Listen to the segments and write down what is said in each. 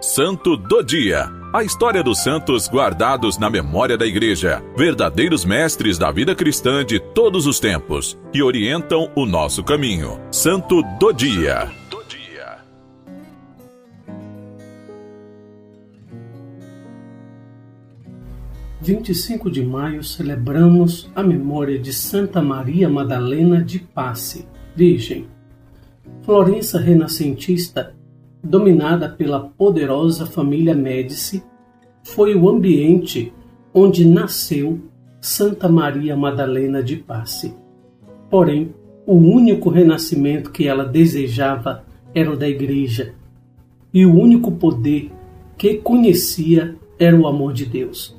Santo do Dia. A história dos santos guardados na memória da Igreja, verdadeiros mestres da vida cristã de todos os tempos, que orientam o nosso caminho. Santo do Dia. 25 de maio celebramos a memória de Santa Maria Madalena de Passe, Virgem. Florença renascentista, dominada pela poderosa família Médici, foi o ambiente onde nasceu Santa Maria Madalena de Passe. Porém, o único renascimento que ela desejava era o da Igreja, e o único poder que conhecia era o amor de Deus.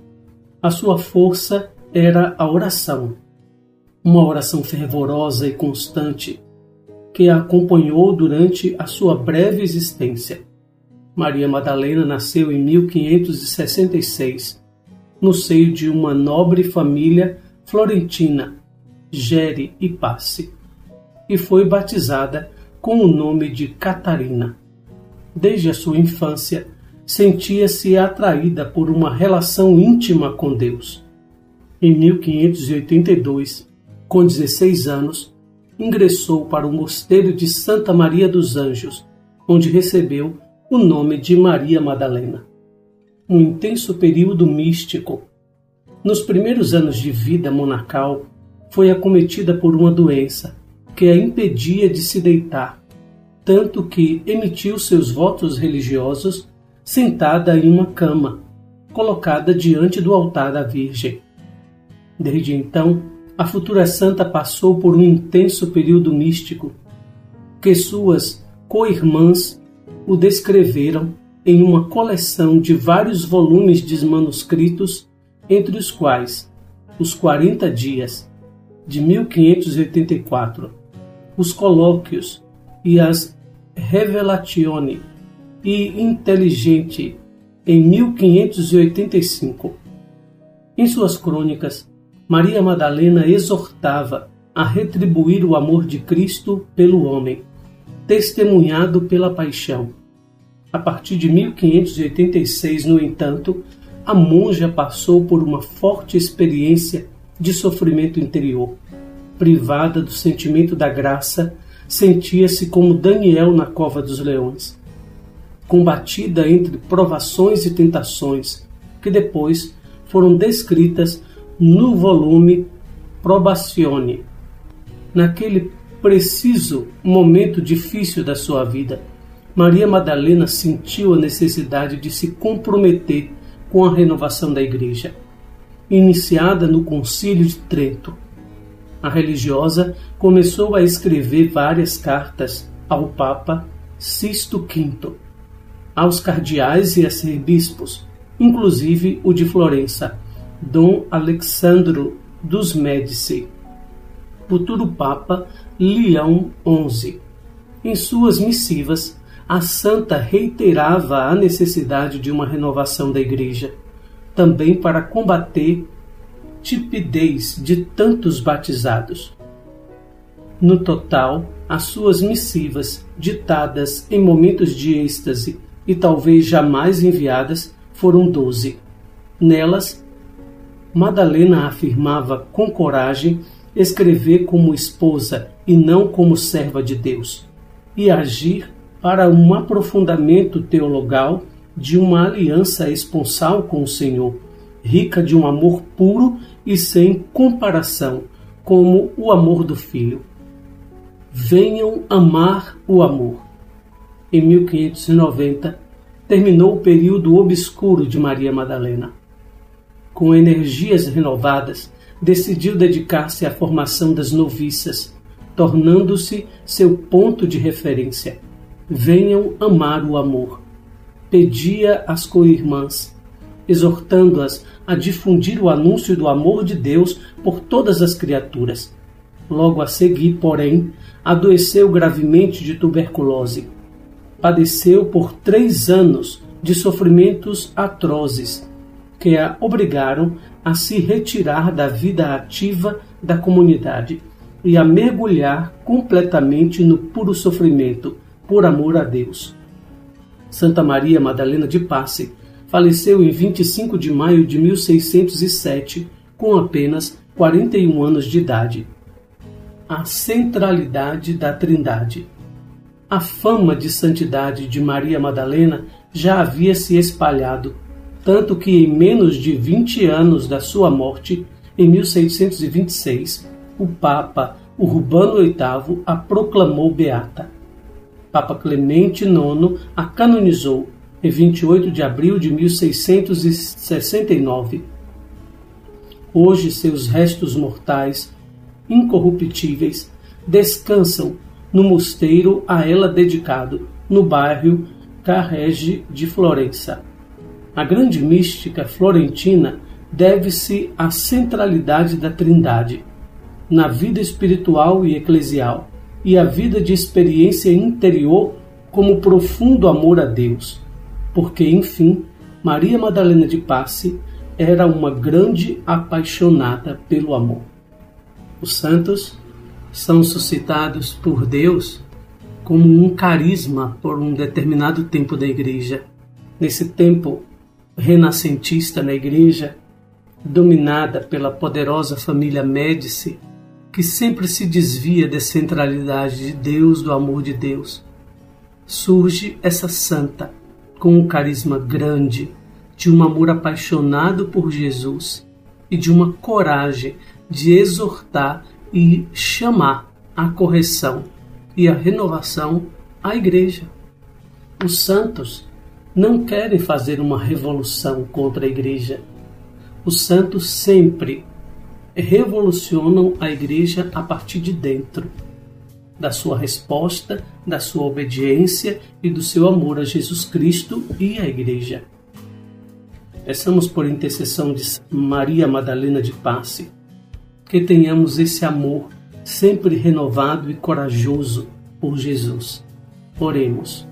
A sua força era a oração, uma oração fervorosa e constante que a acompanhou durante a sua breve existência. Maria Madalena nasceu em 1566, no seio de uma nobre família florentina, Gere e Passe, e foi batizada com o nome de Catarina. Desde a sua infância, sentia-se atraída por uma relação íntima com Deus. Em 1582, com 16 anos, ingressou para o mosteiro de Santa Maria dos Anjos, onde recebeu o nome de Maria Madalena. Um intenso período místico. Nos primeiros anos de vida monacal, foi acometida por uma doença que a impedia de se deitar, tanto que emitiu seus votos religiosos sentada em uma cama, colocada diante do altar da Virgem. Desde então, a futura santa passou por um intenso período místico, que suas co-irmãs o descreveram em uma coleção de vários volumes de manuscritos, entre os quais os 40 dias de 1584, os colóquios e as Revelatione e inteligente em 1585. Em suas crônicas, Maria Madalena exortava a retribuir o amor de Cristo pelo homem, testemunhado pela paixão. A partir de 1586, no entanto, a monja passou por uma forte experiência de sofrimento interior. Privada do sentimento da graça, sentia-se como Daniel na cova dos leões combatida entre provações e tentações, que depois foram descritas no volume Probazione. Naquele preciso momento difícil da sua vida, Maria Madalena sentiu a necessidade de se comprometer com a renovação da Igreja, iniciada no Concílio de Trento. A religiosa começou a escrever várias cartas ao Papa Sisto V aos cardeais e arcebispos, inclusive o de Florença, Dom Alexandro dos Médici, futuro Papa Leão XI. Em suas missivas, a santa reiterava a necessidade de uma renovação da Igreja, também para combater tipidez de tantos batizados. No total, as suas missivas, ditadas em momentos de êxtase e talvez jamais enviadas, foram doze. Nelas, Madalena afirmava com coragem escrever como esposa e não como serva de Deus, e agir para um aprofundamento teologal de uma aliança esponsal com o Senhor, rica de um amor puro e sem comparação, como o amor do Filho. Venham amar o amor em 1590, terminou o período obscuro de Maria Madalena. Com energias renovadas, decidiu dedicar-se à formação das noviças, tornando-se seu ponto de referência. Venham amar o amor. Pedia às co-irmãs, exortando-as a difundir o anúncio do amor de Deus por todas as criaturas. Logo a seguir, porém, adoeceu gravemente de tuberculose padeceu por três anos de sofrimentos atrozes que a obrigaram a se retirar da vida ativa da comunidade e a mergulhar completamente no puro sofrimento por amor a Deus. Santa Maria Madalena de Passe faleceu em 25 de maio de 1607, com apenas 41 anos de idade. A centralidade da Trindade. A fama de santidade de Maria Madalena já havia se espalhado, tanto que em menos de 20 anos da sua morte, em 1626, o Papa Urbano VIII a proclamou beata. Papa Clemente IX a canonizou em 28 de abril de 1669. Hoje seus restos mortais, incorruptíveis, descansam no mosteiro a ela dedicado, no bairro Carrege de Florença. A grande mística florentina deve-se à centralidade da Trindade na vida espiritual e eclesial e a vida de experiência interior como profundo amor a Deus, porque, enfim, Maria Madalena de Passe era uma grande apaixonada pelo amor. Os santos são suscitados por Deus como um carisma por um determinado tempo da igreja. Nesse tempo renascentista na igreja, dominada pela poderosa família Médici, que sempre se desvia da centralidade de Deus, do amor de Deus, surge essa santa com um carisma grande, de um amor apaixonado por Jesus e de uma coragem de exortar e chamar a correção e a renovação à igreja. Os santos não querem fazer uma revolução contra a igreja. Os santos sempre revolucionam a igreja a partir de dentro, da sua resposta, da sua obediência e do seu amor a Jesus Cristo e à igreja. Peçamos por intercessão de Maria Madalena de Passe que tenhamos esse amor sempre renovado e corajoso por Jesus. Oremos.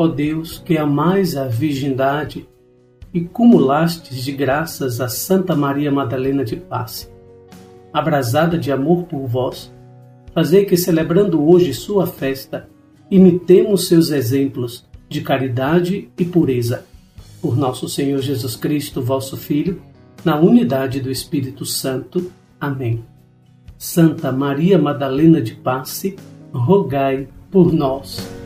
Ó Deus, que amais a virgindade e cumulastes de graças a Santa Maria Madalena de Passe, abrasada de amor por vós, fazei que, celebrando hoje sua festa, imitemos seus exemplos de caridade e pureza. Por nosso Senhor Jesus Cristo, vosso Filho, na unidade do Espírito Santo. Amém. Santa Maria Madalena de Passe, rogai por nós.